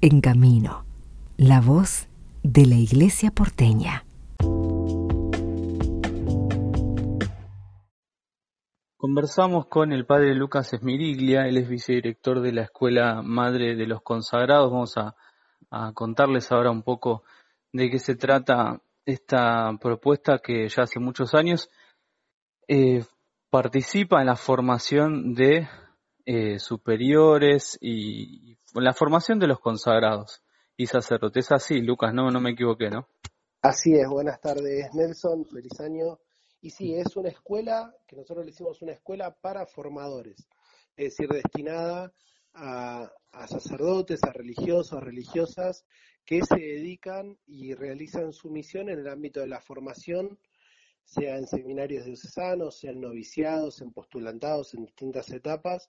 En Camino, la voz de la Iglesia porteña. Conversamos con el padre Lucas Esmiriglia, él es vicedirector de la Escuela Madre de los Consagrados. Vamos a, contarles ahora un poco de qué se trata esta propuesta que ya hace muchos años eh, participa en la formación de eh, superiores y, la formación de los consagrados y sacerdotes. Así, Lucas, no, no me equivoqué, ¿no? Así es, buenas tardes Nelson, feliz año. Y sí, es una escuela, que nosotros le hicimos una escuela para formadores, es decir, destinada a, a sacerdotes, a religiosos, religiosas, que se dedican y realizan su misión en el ámbito de la formación sea en seminarios diocesanos, sea en noviciados, en postulantados, en distintas etapas,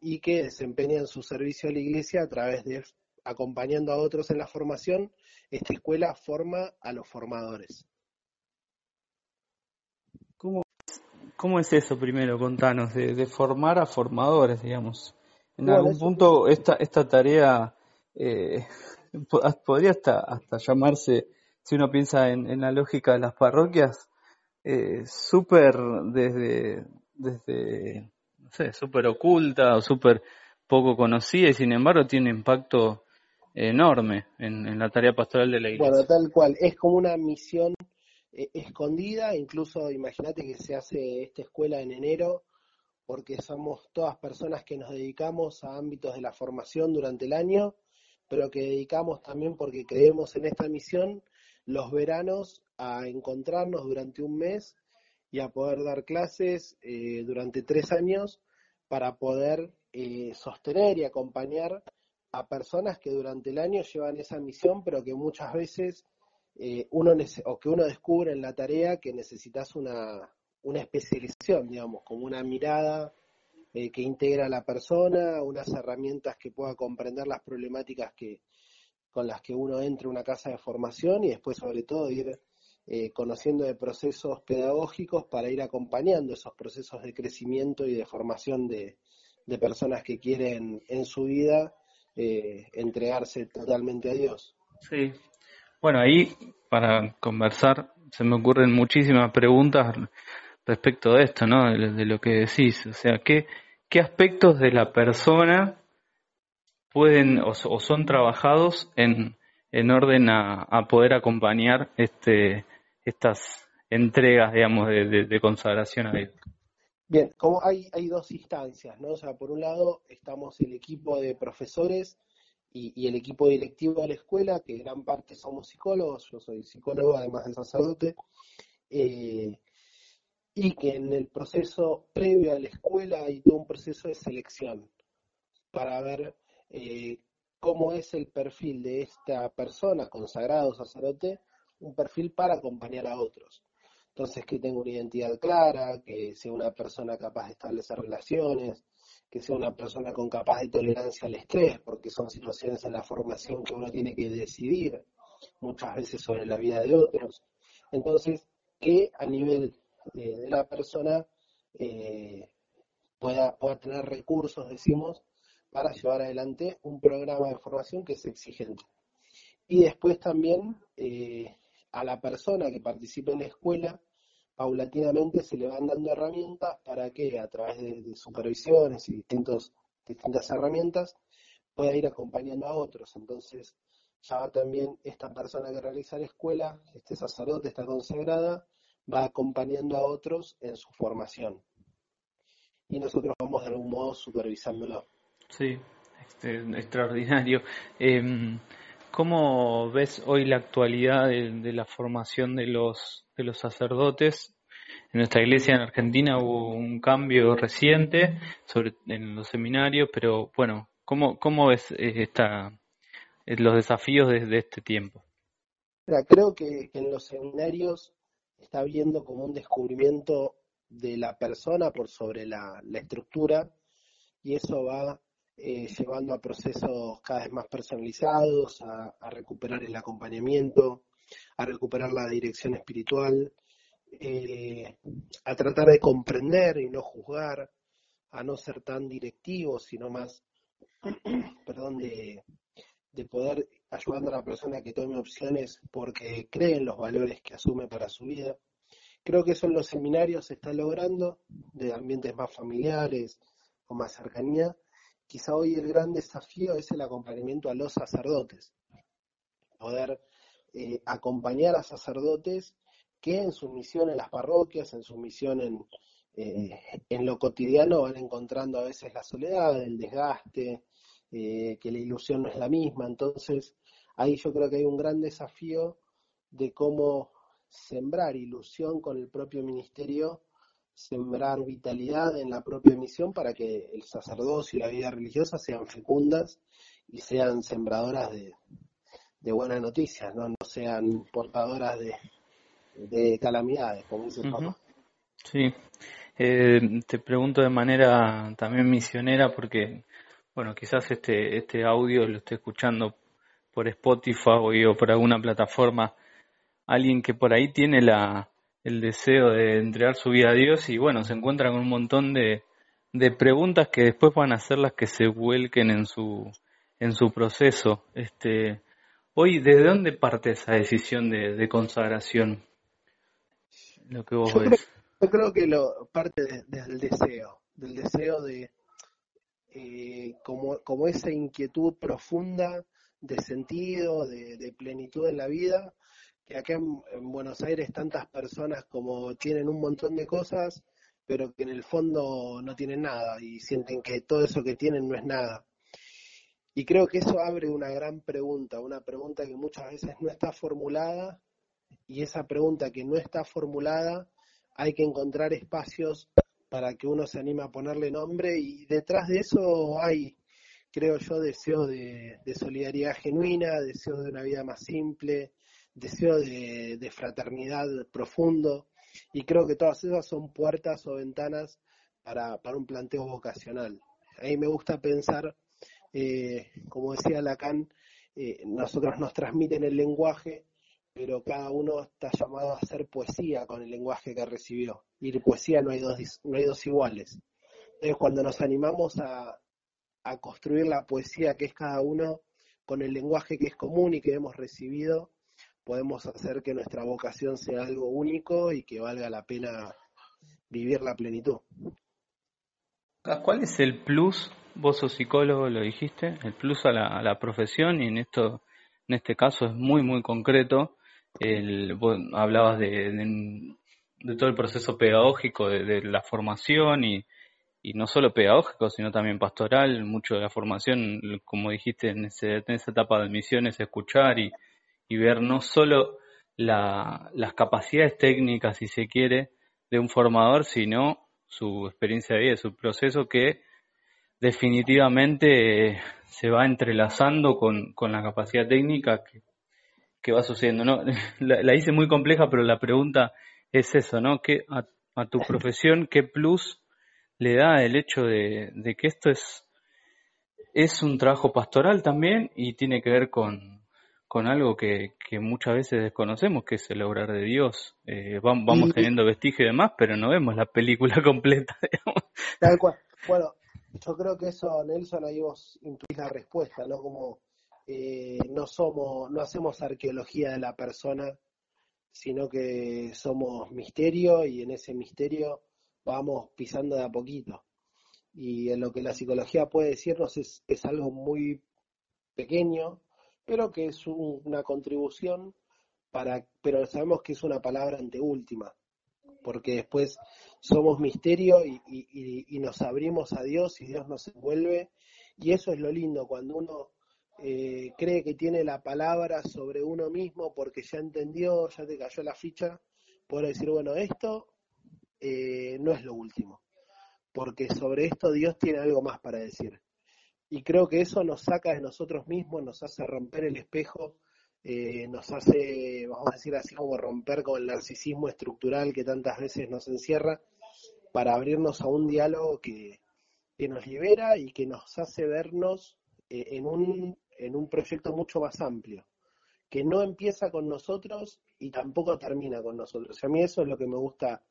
y que desempeñan su servicio a la Iglesia a través de acompañando a otros en la formación. Esta escuela forma a los formadores. ¿Cómo, cómo es eso primero? Contanos, de, formar a formadores, digamos. En algún punto esta, esta tarea eh, podría hasta, hasta llamarse, si uno piensa en, en la lógica de las parroquias, eh, súper desde, desde, no sé, súper oculta o súper poco conocida y sin embargo tiene impacto enorme en, la tarea pastoral de la iglesia. Bueno, tal cual, es como una misión eh, escondida, incluso imagínate que se hace esta escuela en enero, porque somos todas personas que nos dedicamos a ámbitos de la formación durante el año, pero que dedicamos también porque creemos en esta misión los veranos a encontrarnos durante un mes y a poder dar clases eh, durante tres años para poder eh, sostener y acompañar a personas que durante el año llevan esa misión, pero que muchas veces eh, uno o que uno descubre en la tarea que necesitas una, una especialización, digamos, como una mirada que integra a la persona, unas herramientas que pueda comprender las problemáticas que, con las que uno entra a una casa de formación y después sobre todo ir eh, conociendo de procesos pedagógicos para ir acompañando esos procesos de crecimiento y de formación de, personas que quieren en su vida eh, entregarse totalmente a Dios. Sí, bueno, ahí para conversar se me ocurren muchísimas preguntas respecto de esto, ¿no? De, lo que decís, o sea, ¿qué, qué aspectos de la persona pueden o, son trabajados en, en orden a, poder acompañar este, estas entregas, digamos, de, consagración a Dios. Bien, como hay, hay dos instancias, ¿no? O sea, por un lado estamos el equipo de profesores y, el equipo directivo de la escuela, que gran parte somos psicólogos, yo soy psicólogo además de sacerdote, eh, y que en el proceso previo a la escuela hay todo un proceso de selección para ver eh, cómo es el perfil de esta persona, consagrado sacerdote, un perfil para acompañar a otros. Entonces, que tenga una identidad clara, que sea una persona capaz de establecer relaciones, que sea una persona con capaz de tolerancia al estrés, porque son situaciones en la formación que uno tiene que decidir muchas veces sobre la vida de otros. Entonces, que a nivel de, la persona eh, pueda, pueda tener recursos, decimos, para llevar adelante un programa de formación que es exigente. Y después también eh, a la persona que participe en la escuela, paulatinamente se le van dando herramientas para que a través de, supervisiones y distintos, distintas herramientas pueda ir acompañando a otros. Entonces, ya también esta persona que realiza la escuela, este sacerdote, esta consagrada, va acompañando a otros en su formación. Y nosotros vamos de algún modo supervisándolo. Sí, este, extraordinario. Eh, ¿Cómo ves hoy la actualidad de, la formación de los, de los sacerdotes? En nuestra iglesia en Argentina hubo un cambio reciente en los seminarios, pero bueno, ¿cómo, cómo ves eh, esta, eh, los desafíos desde este tiempo? creo que, en los seminarios está habiendo como un descubrimiento de la persona por sobre la, la estructura y eso va eh, llevando a procesos cada vez más personalizados, a, recuperar el acompañamiento, a recuperar la dirección espiritual, eh, a tratar de comprender y no juzgar, a no ser tan directivos, sino más, perdón, de, de poder ayudando a la persona que tome opciones porque cree en los valores que asume para su vida. Creo que eso en los seminarios se está logrando, de ambientes más familiares o más cercanía. Quizá hoy el gran desafío es el acompañamiento a los sacerdotes, poder eh, acompañar a sacerdotes que en su misión en las parroquias, en su misión en, eh, lo cotidiano van encontrando a veces la soledad, el desgaste, eh, que la ilusión no es la misma. Entonces, ahí yo creo que hay un gran desafío de cómo sembrar ilusión con el propio ministerio, sembrar vitalidad en la propia misión para que el sacerdocio y la vida religiosa sean fecundas y sean sembradoras de, buenas noticias, ¿no? no sean portadoras de, de calamidades, como dice el Papa. Sí, eh, te pregunto de manera también misionera porque, bueno, quizás este, este audio lo esté escuchando por Spotify o por alguna plataforma alguien que por ahí tiene la, el deseo de entregar su vida a Dios y bueno, se encuentra con un montón de, de preguntas que después van a ser las que se vuelquen en su, en su proceso. Este, hoy, ¿desde dónde parte esa decisión de, de consagración? Lo que vos ves. Yo creo que lo parte del deseo, del deseo de eh, como, como esa inquietud profunda de sentido, de, plenitud en la vida, que acá en, Buenos Aires tantas personas como tienen un montón de cosas, pero que en el fondo no tienen nada y sienten que todo eso que tienen no es nada. Y creo que eso abre una gran pregunta, una pregunta que muchas veces no está formulada y esa pregunta que no está formulada hay que encontrar espacios para que uno se anime a ponerle nombre y detrás de eso hay, creo yo, deseo de, solidaridad genuina, deseo de una vida más simple, deseo de, fraternidad profundo y creo que todas esas son puertas o ventanas para, un planteo vocacional. Ahí me gusta pensar, eh, como decía Lacan, eh, nosotros nos transmiten el lenguaje pero cada uno está llamado a hacer poesía con el lenguaje que recibió. Y de poesía no hay dos, no hay dos iguales. Entonces, cuando nos animamos a, a construir la poesía que es cada uno con el lenguaje que es común y que hemos recibido, podemos hacer que nuestra vocación sea algo único y que valga la pena vivir la plenitud. ¿Cuál es el plus? Vos sos psicólogo, lo dijiste, el plus a la, a la profesión y en esto, en este caso es muy, muy concreto el, hablabas de, de, todo el proceso pedagógico, de, la formación y, y, no solo pedagógico, sino también pastoral. Mucho de la formación, como dijiste, en, ese, en esa etapa de misiones, escuchar y, y ver no solo la, las capacidades técnicas, si se quiere, de un formador, sino su experiencia de vida, su proceso que definitivamente se va entrelazando con, con la capacidad técnica que, que va sucediendo, ¿no? La, hice muy compleja, pero la pregunta es eso, ¿no? ¿Qué, a, tu profesión, ¿qué plus le da el hecho de, que esto es, es un trabajo pastoral también y tiene que ver con, con algo que, muchas veces desconocemos, que es el obrar de Dios. Eh, vamos, teniendo vestigio y demás, pero no vemos la película completa. Tal cual. Bueno, yo creo que eso, Nelson, ahí vos intuís la respuesta, ¿no? Como eh, no somos, no hacemos arqueología de la persona, sino que somos misterio y en ese misterio vamos pisando de a poquito. Y en lo que la psicología puede decirnos es, es algo muy pequeño, pero que es una contribución para, pero sabemos que es una palabra anteúltima, porque después somos misterio y nos abrimos a Dios y Dios nos envuelve, y eso es lo lindo, cuando uno eh, cree que tiene la palabra sobre uno mismo porque ya entendió, ya te cayó la ficha, poder decir, bueno, esto eh, no es lo último, porque sobre esto Dios tiene algo más para decir. Y creo que eso nos saca de nosotros mismos, nos hace romper el espejo, eh, nos hace, vamos a decir así, como romper con el narcisismo estructural que tantas veces nos encierra, para abrirnos a un diálogo que, que nos libera y que nos hace vernos en un en un proyecto mucho más amplio, que no empieza con nosotros y tampoco termina con nosotros. A mí eso es lo que me gusta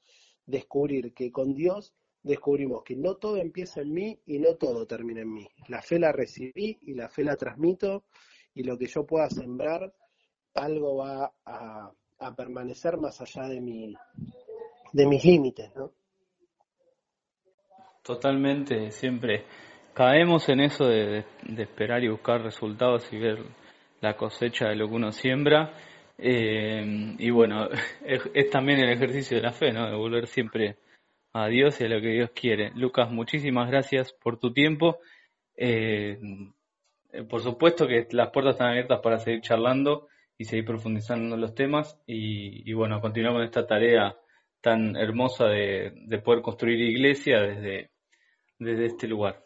descubrir, que con Dios descubrimos que no todo empieza en mí y no todo termina en mí. La fe la recibí y la fe la transmito y lo que yo pueda sembrar, algo va a, permanecer más allá de, mi, de mis límites, ¿no? Totalmente, siempre caemos en eso de, esperar y buscar resultados y ver la cosecha de lo que uno siembra. Eh, y bueno, es, también el ejercicio de la fe, ¿no? De volver siempre a Dios y a lo que Dios quiere. Lucas, muchísimas gracias por tu tiempo. Eh, por supuesto que las puertas están abiertas para seguir charlando y seguir profundizando en los temas y, bueno, continuamos esta tarea tan hermosa de, poder construir iglesia desde, desde este lugar.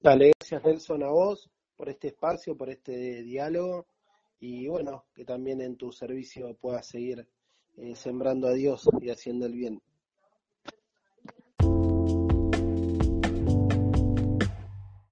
Dale, gracias Nelson a vos por este espacio, por este diálogo y bueno, que también en tu servicio puedas seguir eh, sembrando a Dios y haciendo el bien.